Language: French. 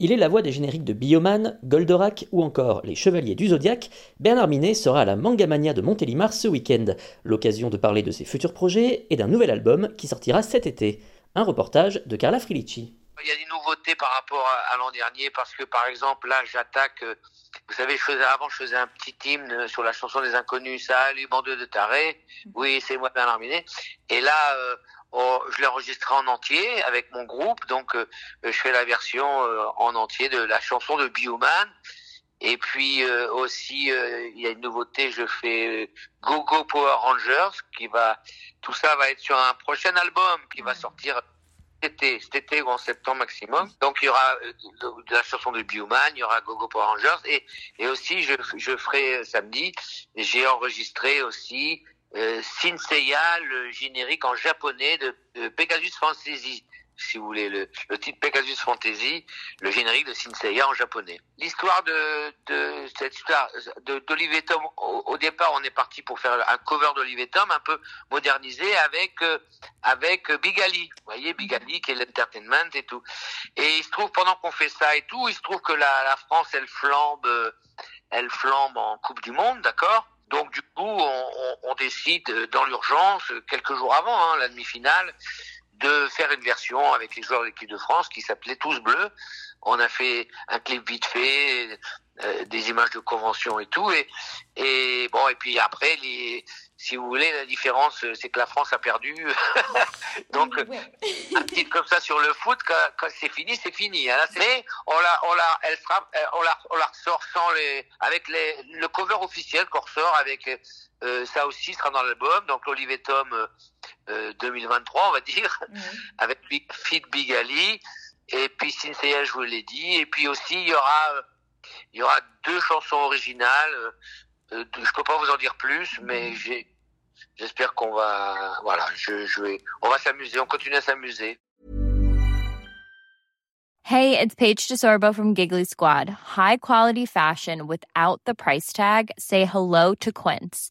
Il est la voix des génériques de Bioman, Goldorak ou encore Les Chevaliers du Zodiaque. Bernard Minet sera à la Mangamania de Montélimar ce week-end, l'occasion de parler de ses futurs projets et d'un nouvel album qui sortira cet été. Un reportage de Carla Frilici. Il y a des nouveautés par rapport à, l'an dernier parce que par exemple là j'attaque, euh, vous savez je faisais avant je faisais un petit hymne sur la chanson des inconnus, salut bandeux de taré, oui c'est moi Bernard Minet, et là euh, oh, je l'ai enregistré en entier avec mon groupe, donc euh, je fais la version en entier de la chanson de Bioman. Et puis aussi, il y a une nouveauté, je fais Go Go Power Rangers, qui va, tout ça va être sur un prochain album qui va sortir cet été ou en septembre maximum. Donc il y aura euh, de la chanson de Bioman, il y aura Gogo Power Rangers et, et aussi je, je ferai euh, samedi, j'ai enregistré aussi euh, le générique en japonais de, Pegasus Fantasy si vous voulez, le, le titre Pegasus Fantasy, le générique de Seiya en japonais. L'histoire de, de cette histoire d'Olivier Tom, au, départ, on est parti pour faire un cover d'Olivier Tom, un peu modernisé avec euh, avec Big Ali. Vous voyez, Big Ali qui est l'entertainment et tout. Et il se trouve, pendant qu'on fait ça et tout, il se trouve que la, la France, elle flambe, euh, elle flambe en Coupe du Monde, d'accord? Donc du coup, on, on, décide dans l'urgence, quelques jours avant hein, la demi-finale, de faire une version avec les joueurs de l'équipe de France qui s'appelait Tous Bleus. On a fait un clip vite fait, euh, des images de convention et tout. Et, et bon, et puis après, les, si vous voulez, la différence, c'est que la France a perdu. Donc, un titre comme ça sur le foot, quand, c'est fini, c'est fini. Hein. Mais on la, on la, elle sera, euh, on la, on la ressort sans les, avec les, le cover officiel qu'on ressort avec, euh, ça aussi sera dans l'album. Donc, l'Olivier Tom, euh, 2023, on va dire, avec Fit Big Ali. Et puis, Cynthia, je vous l'ai dit. Et puis aussi, il y aura, il y aura deux chansons originales. Euh, je peux pas vous en dire plus, mais j'ai, j'espère qu'on va, voilà, je, je vais, on va s'amuser, on continue à s'amuser. Hey, it's Paige DeSorbo from Giggly Squad. High quality fashion without the price tag. Say hello to Quince.